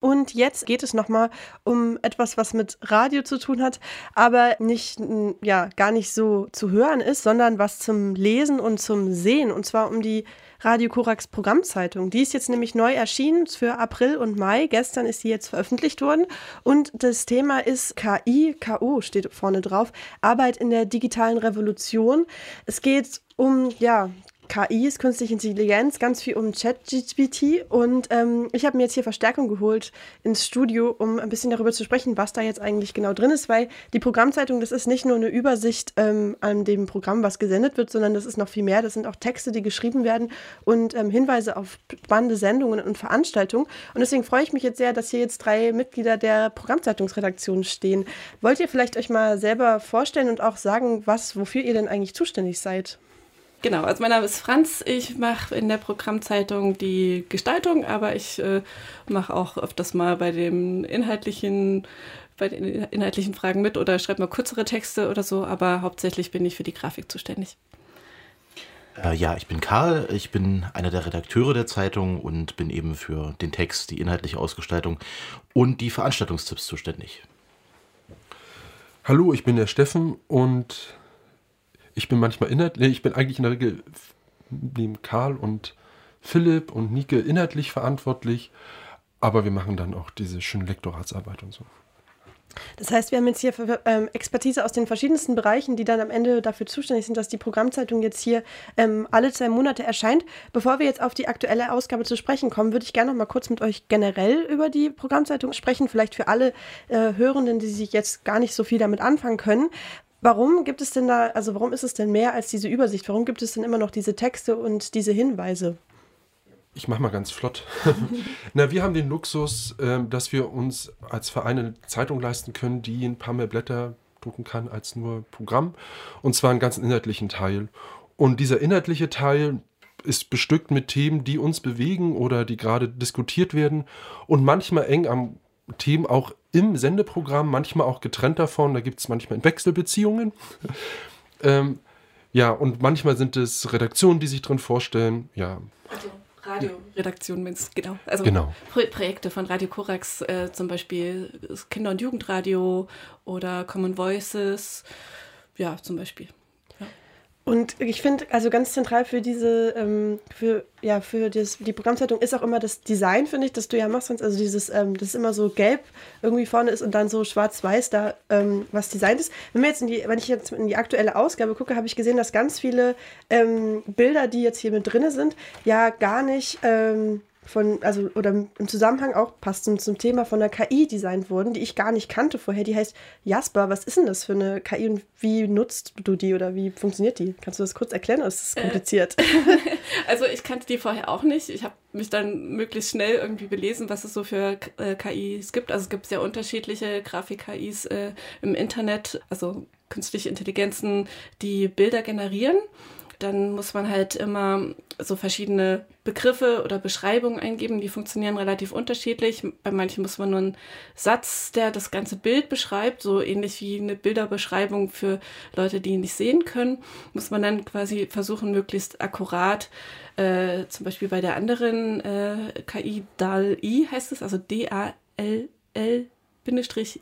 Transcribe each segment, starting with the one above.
Und jetzt geht es nochmal um etwas, was mit Radio zu tun hat, aber nicht, ja, gar nicht so zu hören ist, sondern was zum Lesen und zum Sehen. Und zwar um die Radio Korax Programmzeitung. Die ist jetzt nämlich neu erschienen für April und Mai. Gestern ist sie jetzt veröffentlicht worden. Und das Thema ist KI, KO steht vorne drauf, Arbeit in der digitalen Revolution. Es geht um ja, KIs, künstliche Intelligenz, ganz viel um ChatGPT. Und ähm, ich habe mir jetzt hier Verstärkung geholt ins Studio, um ein bisschen darüber zu sprechen, was da jetzt eigentlich genau drin ist, weil die Programmzeitung, das ist nicht nur eine Übersicht ähm, an dem Programm, was gesendet wird, sondern das ist noch viel mehr. Das sind auch Texte, die geschrieben werden und ähm, Hinweise auf spannende Sendungen und Veranstaltungen. Und deswegen freue ich mich jetzt sehr, dass hier jetzt drei Mitglieder der Programmzeitungsredaktion stehen. Wollt ihr vielleicht euch mal selber vorstellen und auch sagen, was, wofür ihr denn eigentlich zuständig seid? Genau, also mein Name ist Franz. Ich mache in der Programmzeitung die Gestaltung, aber ich äh, mache auch öfters mal bei dem inhaltlichen bei den inhaltlichen Fragen mit oder schreibe mal kürzere Texte oder so, aber hauptsächlich bin ich für die Grafik zuständig. Äh, ja, ich bin Karl, ich bin einer der Redakteure der Zeitung und bin eben für den Text, die inhaltliche Ausgestaltung und die Veranstaltungstipps zuständig. Hallo, ich bin der Steffen und ich bin manchmal inhaltlich, ich bin eigentlich in der Regel neben Karl und Philipp und Nike inhaltlich verantwortlich, aber wir machen dann auch diese schöne Lektoratsarbeit und so. Das heißt, wir haben jetzt hier ähm, Expertise aus den verschiedensten Bereichen, die dann am Ende dafür zuständig sind, dass die Programmzeitung jetzt hier ähm, alle zwei Monate erscheint. Bevor wir jetzt auf die aktuelle Ausgabe zu sprechen kommen, würde ich gerne noch mal kurz mit euch generell über die Programmzeitung sprechen, vielleicht für alle äh, Hörenden, die sich jetzt gar nicht so viel damit anfangen können. Warum gibt es denn da, also warum ist es denn mehr als diese Übersicht? Warum gibt es denn immer noch diese Texte und diese Hinweise? Ich mache mal ganz flott. Na, wir haben den Luxus, äh, dass wir uns als Verein eine Zeitung leisten können, die ein paar mehr Blätter drucken kann als nur Programm. Und zwar einen ganzen inhaltlichen Teil. Und dieser inhaltliche Teil ist bestückt mit Themen, die uns bewegen oder die gerade diskutiert werden und manchmal eng am Themen auch im Sendeprogramm, manchmal auch getrennt davon. Da gibt es manchmal Wechselbeziehungen. ähm, ja, und manchmal sind es Redaktionen, die sich drin vorstellen. Ja. Also Radioredaktionen, ja. genau. Also genau. Pro Projekte von Radio Korax, äh, zum Beispiel Kinder- und Jugendradio oder Common Voices. Ja, zum Beispiel. Und ich finde, also ganz zentral für diese, ähm, für, ja, für das, die Programmzeitung ist auch immer das Design, finde ich, das du ja machst. Also dieses, ähm, das immer so gelb irgendwie vorne ist und dann so schwarz-weiß da ähm, was designt ist. Wenn, wir jetzt in die, wenn ich jetzt in die aktuelle Ausgabe gucke, habe ich gesehen, dass ganz viele ähm, Bilder, die jetzt hier mit drin sind, ja gar nicht ähm, von, also, oder im Zusammenhang auch passend zum Thema von der KI designt wurden, die ich gar nicht kannte vorher. Die heißt Jasper. Was ist denn das für eine KI und wie nutzt du die oder wie funktioniert die? Kannst du das kurz erklären? Ist das äh, kompliziert? Äh, also ich kannte die vorher auch nicht. Ich habe mich dann möglichst schnell irgendwie belesen, was es so für äh, KIs gibt. Also es gibt sehr unterschiedliche Grafik-KIs äh, im Internet, also künstliche Intelligenzen, die Bilder generieren dann muss man halt immer so verschiedene Begriffe oder Beschreibungen eingeben. Die funktionieren relativ unterschiedlich. Bei manchen muss man nur einen Satz, der das ganze Bild beschreibt, so ähnlich wie eine Bilderbeschreibung für Leute, die nicht sehen können, muss man dann quasi versuchen, möglichst akkurat, äh, zum Beispiel bei der anderen äh, KI DAL-I heißt es, also D-A-L-L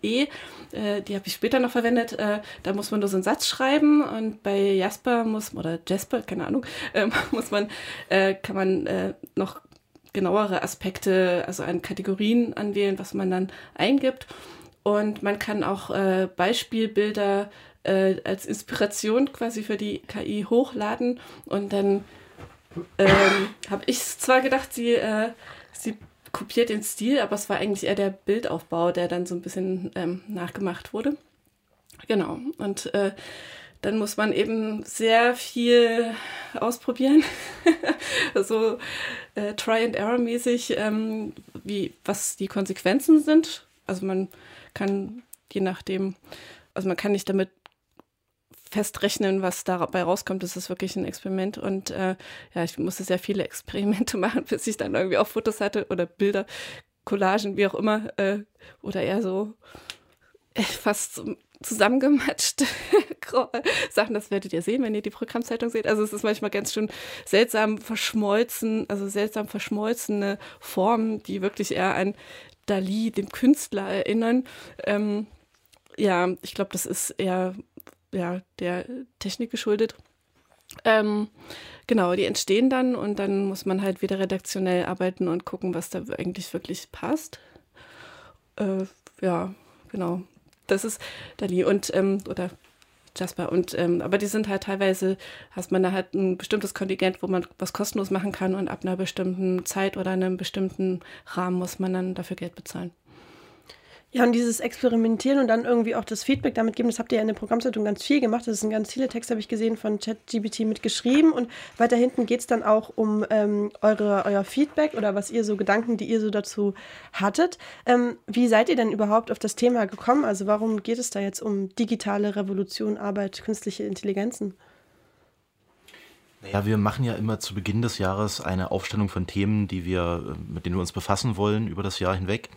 E, äh, die habe ich später noch verwendet. Äh, da muss man nur so einen Satz schreiben und bei Jasper muss, oder Jasper, keine Ahnung, äh, muss man, äh, kann man äh, noch genauere Aspekte, also an Kategorien anwählen, was man dann eingibt. Und man kann auch äh, Beispielbilder als Inspiration quasi für die KI hochladen und dann ähm, habe ich zwar gedacht, sie, sie kopiert den Stil, aber es war eigentlich eher der Bildaufbau, der dann so ein bisschen ähm, nachgemacht wurde. Genau. Und äh, dann muss man eben sehr viel ausprobieren, so äh, Try and Error mäßig, ähm, wie was die Konsequenzen sind. Also man kann je nachdem, also man kann nicht damit festrechnen, was dabei rauskommt. Das ist wirklich ein Experiment. Und äh, ja, ich musste sehr viele Experimente machen, bis ich dann irgendwie auch Fotos hatte oder Bilder, Collagen, wie auch immer. Äh, oder eher so äh, fast zusammengematscht Sachen, das werdet ihr sehen, wenn ihr die Programmzeitung seht. Also es ist manchmal ganz schön seltsam verschmolzen, also seltsam verschmolzene Formen, die wirklich eher an Dali, dem Künstler, erinnern. Ähm, ja, ich glaube, das ist eher ja, der Technik geschuldet. Ähm, genau, die entstehen dann und dann muss man halt wieder redaktionell arbeiten und gucken, was da eigentlich wirklich passt. Äh, ja, genau. Das ist Dali und ähm, oder Jasper. Und ähm, aber die sind halt teilweise, hast man da halt ein bestimmtes Kontingent, wo man was kostenlos machen kann und ab einer bestimmten Zeit oder einem bestimmten Rahmen muss man dann dafür Geld bezahlen. Ja, und dieses Experimentieren und dann irgendwie auch das Feedback damit geben, das habt ihr ja in der Programmzeitung ganz viel gemacht. Das sind ganz viele Texte, habe ich gesehen, von ChatGPT mitgeschrieben. Und weiter hinten geht es dann auch um ähm, eure, euer Feedback oder was ihr so Gedanken, die ihr so dazu hattet. Ähm, wie seid ihr denn überhaupt auf das Thema gekommen? Also warum geht es da jetzt um digitale Revolution, Arbeit, künstliche Intelligenzen? Naja, wir machen ja immer zu Beginn des Jahres eine Aufstellung von Themen, die wir, äh, mit denen wir uns befassen wollen über das Jahr hinweg.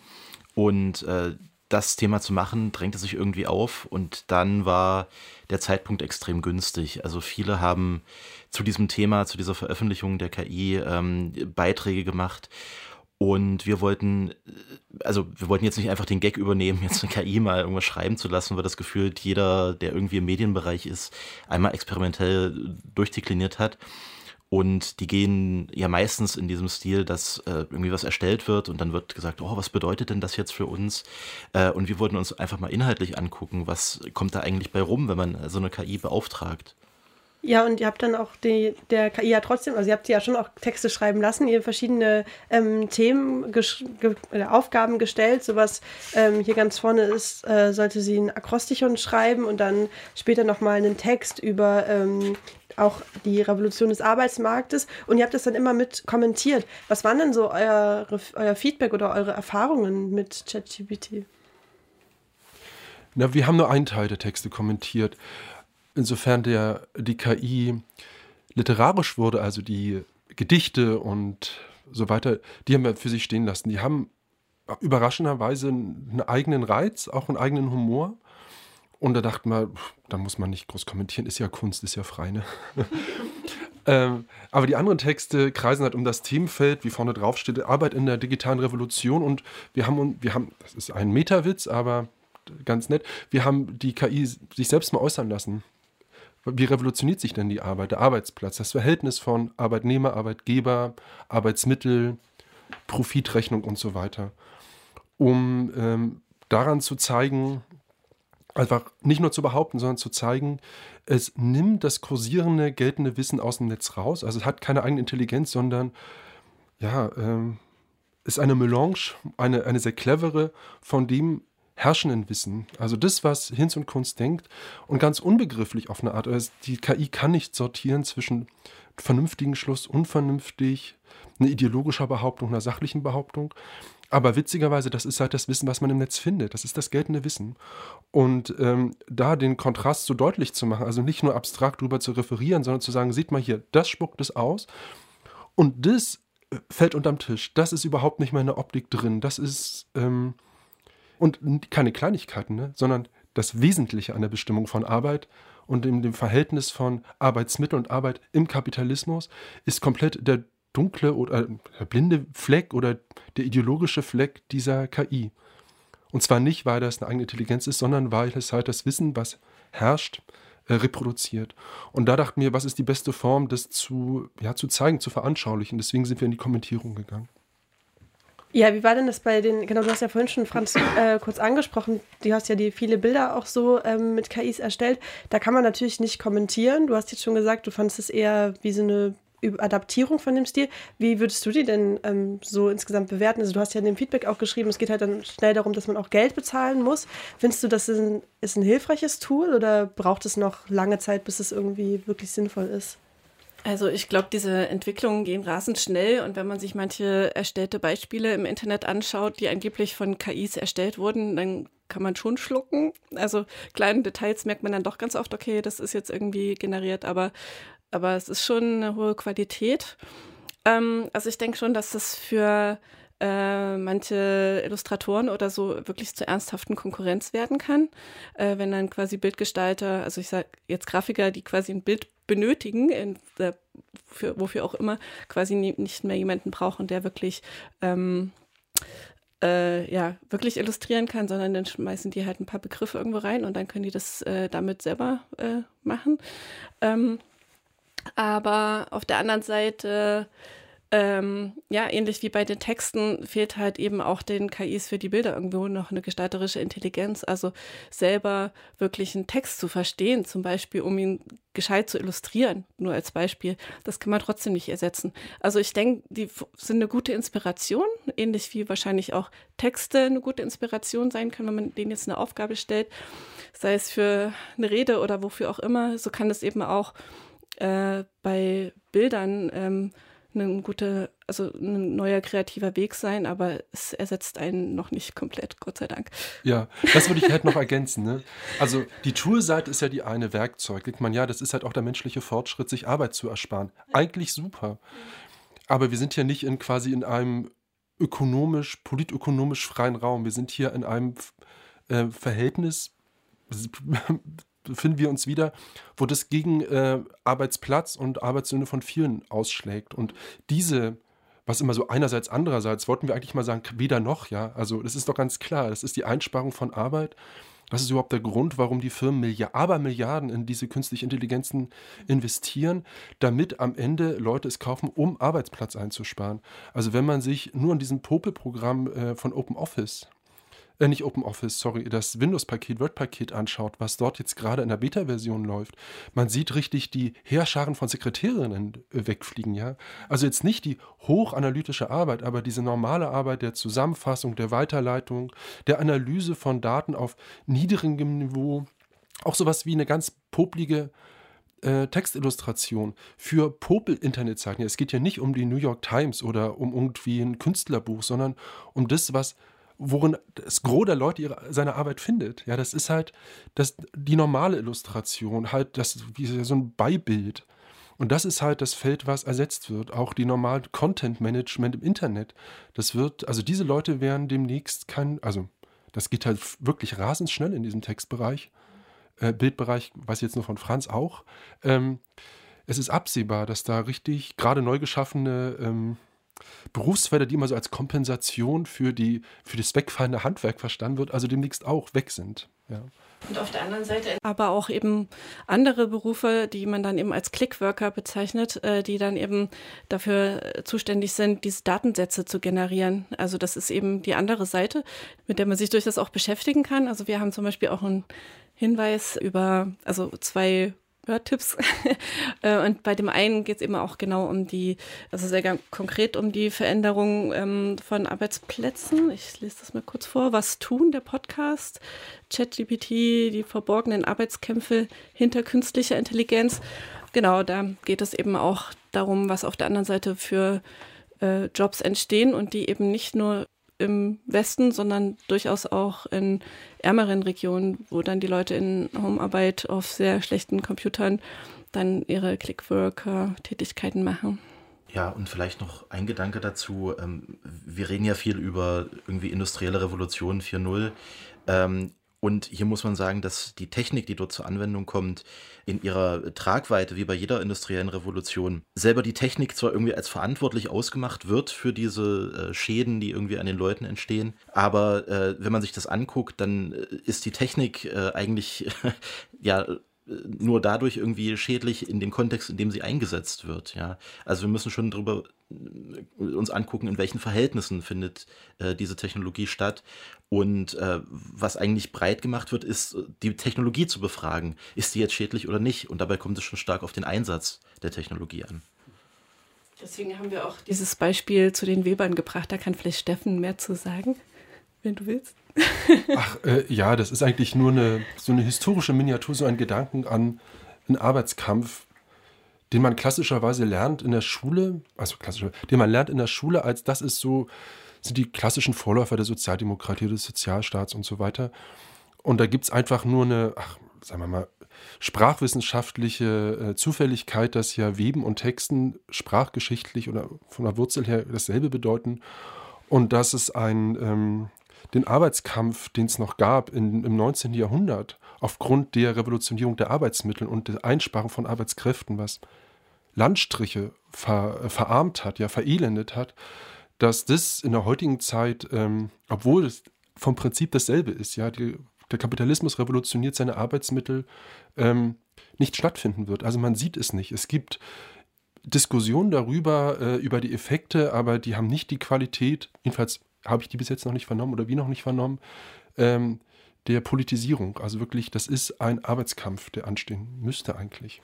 Und äh, das Thema zu machen, drängte sich irgendwie auf und dann war der Zeitpunkt extrem günstig. Also viele haben zu diesem Thema, zu dieser Veröffentlichung der KI ähm, Beiträge gemacht und wir wollten, äh, also wir wollten jetzt nicht einfach den Gag übernehmen, jetzt eine KI mal irgendwas schreiben zu lassen, weil das gefühlt jeder, der irgendwie im Medienbereich ist, einmal experimentell durchdekliniert hat. Und die gehen ja meistens in diesem Stil, dass äh, irgendwie was erstellt wird und dann wird gesagt, oh, was bedeutet denn das jetzt für uns? Äh, und wir wollten uns einfach mal inhaltlich angucken, was kommt da eigentlich bei rum, wenn man so eine KI beauftragt. Ja, und ihr habt dann auch die, der KI ja trotzdem, also ihr habt sie ja schon auch Texte schreiben lassen, ihr verschiedene ähm, Themen, äh, Aufgaben gestellt. Sowas ähm, hier ganz vorne ist, äh, sollte sie ein Akrostichon schreiben und dann später nochmal einen Text über ähm, auch die Revolution des Arbeitsmarktes und ihr habt das dann immer mit kommentiert. Was waren denn so euer, euer Feedback oder eure Erfahrungen mit ChatGPT? Na, wir haben nur einen Teil der Texte kommentiert. Insofern der, die KI literarisch wurde, also die Gedichte und so weiter, die haben wir für sich stehen lassen. Die haben überraschenderweise einen eigenen Reiz, auch einen eigenen Humor. Und da dachte man, da muss man nicht groß kommentieren, ist ja Kunst, ist ja frei, ne? ähm, aber die anderen Texte kreisen halt um das Themenfeld, wie vorne drauf steht, Arbeit in der digitalen Revolution. Und wir haben, wir haben, das ist ein Metawitz, aber ganz nett, wir haben die KI sich selbst mal äußern lassen. Wie revolutioniert sich denn die Arbeit, der Arbeitsplatz, das Verhältnis von Arbeitnehmer, Arbeitgeber, Arbeitsmittel, Profitrechnung und so weiter, um ähm, daran zu zeigen, einfach nicht nur zu behaupten, sondern zu zeigen, es nimmt das kursierende, geltende Wissen aus dem Netz raus. Also es hat keine eigene Intelligenz, sondern ja, ähm, ist eine Melange, eine, eine sehr clevere von dem herrschenden Wissen. Also das, was Hinz und Kunst denkt und ganz unbegrifflich auf eine Art. Also die KI kann nicht sortieren zwischen vernünftigen Schluss, unvernünftig, eine ideologischer Behauptung, einer sachlichen Behauptung. Aber witzigerweise, das ist halt das Wissen, was man im Netz findet. Das ist das geltende Wissen. Und ähm, da den Kontrast so deutlich zu machen, also nicht nur abstrakt darüber zu referieren, sondern zu sagen, sieht mal hier, das spuckt es aus. Und das äh, fällt unterm Tisch. Das ist überhaupt nicht mehr in der Optik drin. Das ist, ähm, und keine Kleinigkeiten, ne? sondern das Wesentliche an der Bestimmung von Arbeit und in dem Verhältnis von Arbeitsmittel und Arbeit im Kapitalismus ist komplett der dunkle oder der blinde Fleck oder der ideologische Fleck dieser KI. Und zwar nicht, weil das eine eigene Intelligenz ist, sondern weil es halt das Wissen, was herrscht, äh, reproduziert. Und da dachten wir, was ist die beste Form, das zu, ja, zu zeigen, zu veranschaulichen. Deswegen sind wir in die Kommentierung gegangen. Ja, wie war denn das bei den, genau, du hast ja vorhin schon Franz äh, kurz angesprochen, du hast ja die viele Bilder auch so ähm, mit KIs erstellt. Da kann man natürlich nicht kommentieren. Du hast jetzt schon gesagt, du fandest es eher wie so eine Adaptierung von dem Stil. Wie würdest du die denn ähm, so insgesamt bewerten? Also du hast ja in dem Feedback auch geschrieben, es geht halt dann schnell darum, dass man auch Geld bezahlen muss. Findest du, das ist ein, ist ein hilfreiches Tool oder braucht es noch lange Zeit, bis es irgendwie wirklich sinnvoll ist? Also ich glaube, diese Entwicklungen gehen rasend schnell und wenn man sich manche erstellte Beispiele im Internet anschaut, die angeblich von KIs erstellt wurden, dann kann man schon schlucken. Also kleine Details merkt man dann doch ganz oft, okay, das ist jetzt irgendwie generiert, aber aber es ist schon eine hohe Qualität. Ähm, also ich denke schon, dass das für äh, manche Illustratoren oder so wirklich zur ernsthaften Konkurrenz werden kann, äh, wenn dann quasi Bildgestalter, also ich sage jetzt Grafiker, die quasi ein Bild benötigen, in, äh, für, wofür auch immer, quasi nie, nicht mehr jemanden brauchen, der wirklich ähm, äh, ja, wirklich illustrieren kann, sondern dann schmeißen die halt ein paar Begriffe irgendwo rein und dann können die das äh, damit selber äh, machen. Ähm, aber auf der anderen Seite ähm, ja, ähnlich wie bei den Texten fehlt halt eben auch den KIs für die Bilder irgendwo noch eine gestalterische Intelligenz. Also selber wirklich einen Text zu verstehen, zum Beispiel, um ihn gescheit zu illustrieren, nur als Beispiel, das kann man trotzdem nicht ersetzen. Also ich denke, die sind eine gute Inspiration, ähnlich wie wahrscheinlich auch Texte eine gute Inspiration sein können, wenn man denen jetzt eine Aufgabe stellt, sei es für eine Rede oder wofür auch immer. So kann es eben auch äh, bei Bildern ähm, ein guter, also ein neuer kreativer Weg sein, aber es ersetzt einen noch nicht komplett, Gott sei Dank. Ja, das würde ich halt noch ergänzen. Ne? Also die Toolseite ist ja die eine Werkzeug. Denkt man, ja, das ist halt auch der menschliche Fortschritt, sich Arbeit zu ersparen. Eigentlich super. Aber wir sind ja nicht in quasi in einem ökonomisch, politökonomisch freien Raum. Wir sind hier in einem äh, Verhältnis befinden wir uns wieder, wo das gegen äh, Arbeitsplatz und Arbeitssöhne von vielen ausschlägt. Und diese, was immer so einerseits, andererseits, wollten wir eigentlich mal sagen, weder noch, ja. Also das ist doch ganz klar, das ist die Einsparung von Arbeit. Das ist überhaupt der Grund, warum die Firmen Milliard, aber Milliarden in diese künstliche Intelligenzen investieren, damit am Ende Leute es kaufen, um Arbeitsplatz einzusparen. Also wenn man sich nur an diesem Popel-Programm äh, von Open Office äh, nicht OpenOffice, sorry, das Windows-Paket, Word-Paket anschaut, was dort jetzt gerade in der Beta-Version läuft, man sieht richtig die Heerscharen von Sekretärinnen äh, wegfliegen, ja. Also jetzt nicht die hochanalytische Arbeit, aber diese normale Arbeit der Zusammenfassung, der Weiterleitung, der Analyse von Daten auf niedrigem Niveau, auch sowas wie eine ganz poplige äh, Textillustration für Popel-Internetseiten. Es geht ja nicht um die New York Times oder um irgendwie ein Künstlerbuch, sondern um das, was worin das Gros der Leute ihre, seine Arbeit findet. Ja, das ist halt das, die normale Illustration, halt das, wie so ein Beibild. Und das ist halt das Feld, was ersetzt wird. Auch die normale Content Management im Internet. Das wird, also diese Leute werden demnächst kein, also das geht halt wirklich rasend schnell in diesem Textbereich. Äh, Bildbereich, weiß ich jetzt nur von Franz auch. Ähm, es ist absehbar, dass da richtig gerade neu geschaffene ähm, Berufsfelder, die immer so als Kompensation für, die, für das wegfallende Handwerk verstanden wird, also demnächst auch weg sind. Ja. Und auf der anderen Seite aber auch eben andere Berufe, die man dann eben als Clickworker bezeichnet, äh, die dann eben dafür zuständig sind, diese Datensätze zu generieren. Also das ist eben die andere Seite, mit der man sich durchaus auch beschäftigen kann. Also wir haben zum Beispiel auch einen Hinweis über, also zwei Hörtipps. Äh, und bei dem einen geht es eben auch genau um die, also sehr konkret um die Veränderung ähm, von Arbeitsplätzen. Ich lese das mal kurz vor. Was tun, der Podcast? ChatGPT, die verborgenen Arbeitskämpfe hinter künstlicher Intelligenz. Genau, da geht es eben auch darum, was auf der anderen Seite für äh, Jobs entstehen und die eben nicht nur im Westen, sondern durchaus auch in ärmeren Regionen, wo dann die Leute in Homearbeit auf sehr schlechten Computern dann ihre Clickworker-Tätigkeiten machen. Ja, und vielleicht noch ein Gedanke dazu. Ähm, wir reden ja viel über irgendwie industrielle Revolution 4.0. Und hier muss man sagen, dass die Technik, die dort zur Anwendung kommt, in ihrer Tragweite, wie bei jeder industriellen Revolution, selber die Technik zwar irgendwie als verantwortlich ausgemacht wird für diese äh, Schäden, die irgendwie an den Leuten entstehen, aber äh, wenn man sich das anguckt, dann äh, ist die Technik äh, eigentlich ja nur dadurch irgendwie schädlich in dem Kontext, in dem sie eingesetzt wird. Ja, also wir müssen schon darüber äh, uns angucken, in welchen Verhältnissen findet äh, diese Technologie statt. Und äh, was eigentlich breit gemacht wird, ist die Technologie zu befragen. Ist die jetzt schädlich oder nicht? Und dabei kommt es schon stark auf den Einsatz der Technologie an. Deswegen haben wir auch dieses Beispiel zu den Webern gebracht. Da kann vielleicht Steffen mehr zu sagen, wenn du willst. Ach, äh, ja, das ist eigentlich nur eine, so eine historische Miniatur, so ein Gedanken an einen Arbeitskampf, den man klassischerweise lernt in der Schule, also klassisch, den man lernt in der Schule, als das ist so, sind die klassischen Vorläufer der Sozialdemokratie, des Sozialstaats und so weiter. Und da gibt es einfach nur eine, ach, sagen wir mal, sprachwissenschaftliche äh, Zufälligkeit, dass ja Weben und Texten sprachgeschichtlich oder von der Wurzel her dasselbe bedeuten. Und dass es ein, ähm, den Arbeitskampf, den es noch gab in, im 19. Jahrhundert, aufgrund der Revolutionierung der Arbeitsmittel und der Einsparung von Arbeitskräften, was Landstriche ver, äh, verarmt hat, ja verelendet hat, dass das in der heutigen Zeit, ähm, obwohl es vom Prinzip dasselbe ist, ja, die, der Kapitalismus revolutioniert seine Arbeitsmittel, ähm, nicht stattfinden wird. Also man sieht es nicht. Es gibt Diskussionen darüber, äh, über die Effekte, aber die haben nicht die Qualität, jedenfalls habe ich die bis jetzt noch nicht vernommen oder wie noch nicht vernommen, ähm, der Politisierung. Also wirklich, das ist ein Arbeitskampf, der anstehen müsste eigentlich.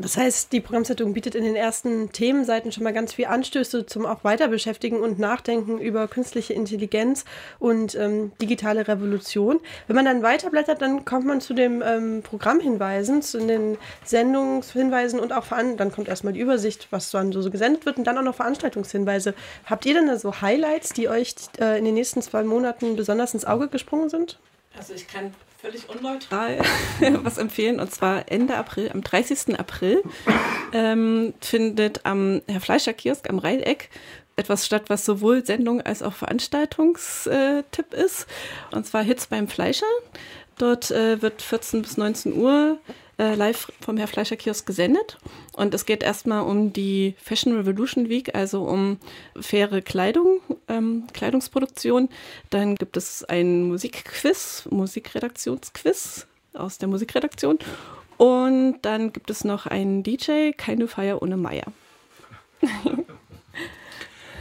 Das heißt, die Programmzeitung bietet in den ersten Themenseiten schon mal ganz viel Anstöße zum auch Weiterbeschäftigen und Nachdenken über künstliche Intelligenz und ähm, digitale Revolution. Wenn man dann weiterblättert, dann kommt man zu den ähm, Programmhinweisen, zu den Sendungshinweisen und auch dann kommt erstmal die Übersicht, was dann so gesendet wird und dann auch noch Veranstaltungshinweise. Habt ihr denn da so Highlights, die euch äh, in den nächsten zwei Monaten besonders ins Auge gesprungen sind? Also ich kann völlig unneutral was empfehlen. Und zwar Ende April, am 30. April, ähm, findet am Herr Fleischer Kiosk am Rheineck etwas statt, was sowohl Sendung als auch Veranstaltungstipp ist. Und zwar Hits beim Fleischer. Dort äh, wird 14 bis 19 Uhr äh, live vom Herr Fleischer Kiosk gesendet. Und es geht erstmal um die Fashion Revolution Week, also um faire Kleidung, ähm, Kleidungsproduktion. Dann gibt es ein Musikquiz, Musikredaktionsquiz aus der Musikredaktion. Und dann gibt es noch einen DJ, keine Feier ohne Meier.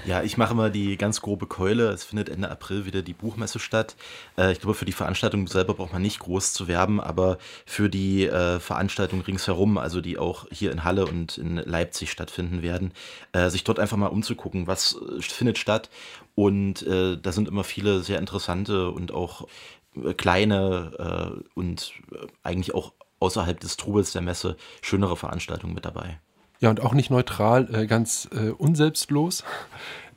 Ja, ich mache mal die ganz grobe Keule. Es findet Ende April wieder die Buchmesse statt. Äh, ich glaube, für die Veranstaltung selber braucht man nicht groß zu werben, aber für die äh, Veranstaltung ringsherum, also die auch hier in Halle und in Leipzig stattfinden werden, äh, sich dort einfach mal umzugucken, was äh, findet statt. Und äh, da sind immer viele sehr interessante und auch äh, kleine und eigentlich auch außerhalb des Trubels der Messe schönere Veranstaltungen mit dabei. Ja, und auch nicht neutral, äh, ganz äh, unselbstlos.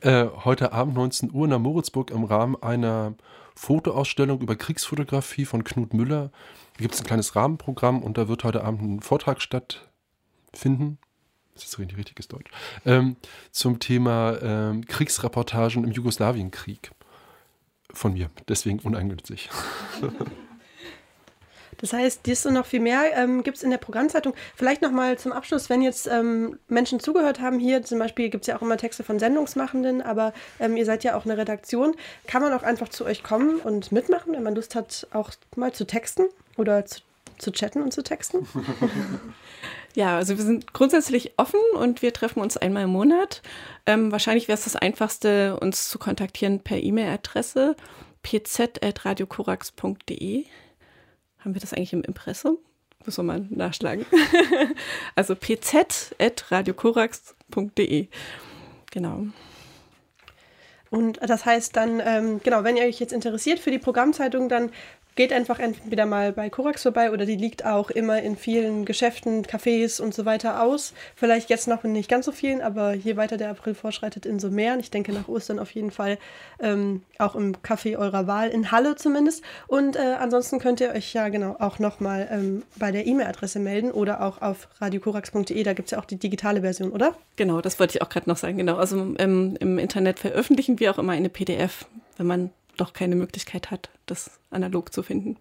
Äh, heute Abend 19 Uhr in der Moritzburg im Rahmen einer Fotoausstellung über Kriegsfotografie von Knut Müller. Gibt es ein kleines Rahmenprogramm und da wird heute Abend ein Vortrag stattfinden. Das ist richtig richtiges Deutsch. Ähm, zum Thema ähm, Kriegsreportagen im Jugoslawienkrieg. Von mir, deswegen uneigennützig. Das heißt, dies und noch viel mehr ähm, gibt es in der Programmzeitung. Vielleicht nochmal zum Abschluss, wenn jetzt ähm, Menschen zugehört haben, hier zum Beispiel gibt es ja auch immer Texte von Sendungsmachenden, aber ähm, ihr seid ja auch eine Redaktion, kann man auch einfach zu euch kommen und mitmachen, wenn man Lust hat, auch mal zu texten oder zu, zu chatten und zu texten? Ja, also wir sind grundsätzlich offen und wir treffen uns einmal im Monat. Ähm, wahrscheinlich wäre es das Einfachste, uns zu kontaktieren per E-Mail-Adresse pz.radiokorax.de. Haben wir das eigentlich im Impressum? Muss man mal nachschlagen. also pz.radiokorax.de. Genau. Und das heißt dann, ähm, genau, wenn ihr euch jetzt interessiert für die Programmzeitung, dann geht einfach entweder mal bei Korax vorbei oder die liegt auch immer in vielen Geschäften, Cafés und so weiter aus. Vielleicht jetzt noch nicht ganz so vielen, aber je weiter der April vorschreitet, in mehr. Und ich denke nach Ostern auf jeden Fall ähm, auch im Café eurer Wahl, in Halle zumindest. Und äh, ansonsten könnt ihr euch ja genau auch nochmal ähm, bei der E-Mail-Adresse melden oder auch auf radiokorax.de. Da gibt es ja auch die digitale Version, oder? Genau, das wollte ich auch gerade noch sagen. Genau, also ähm, im Internet veröffentlichen wir auch immer eine PDF, wenn man doch keine Möglichkeit hat, das analog zu finden.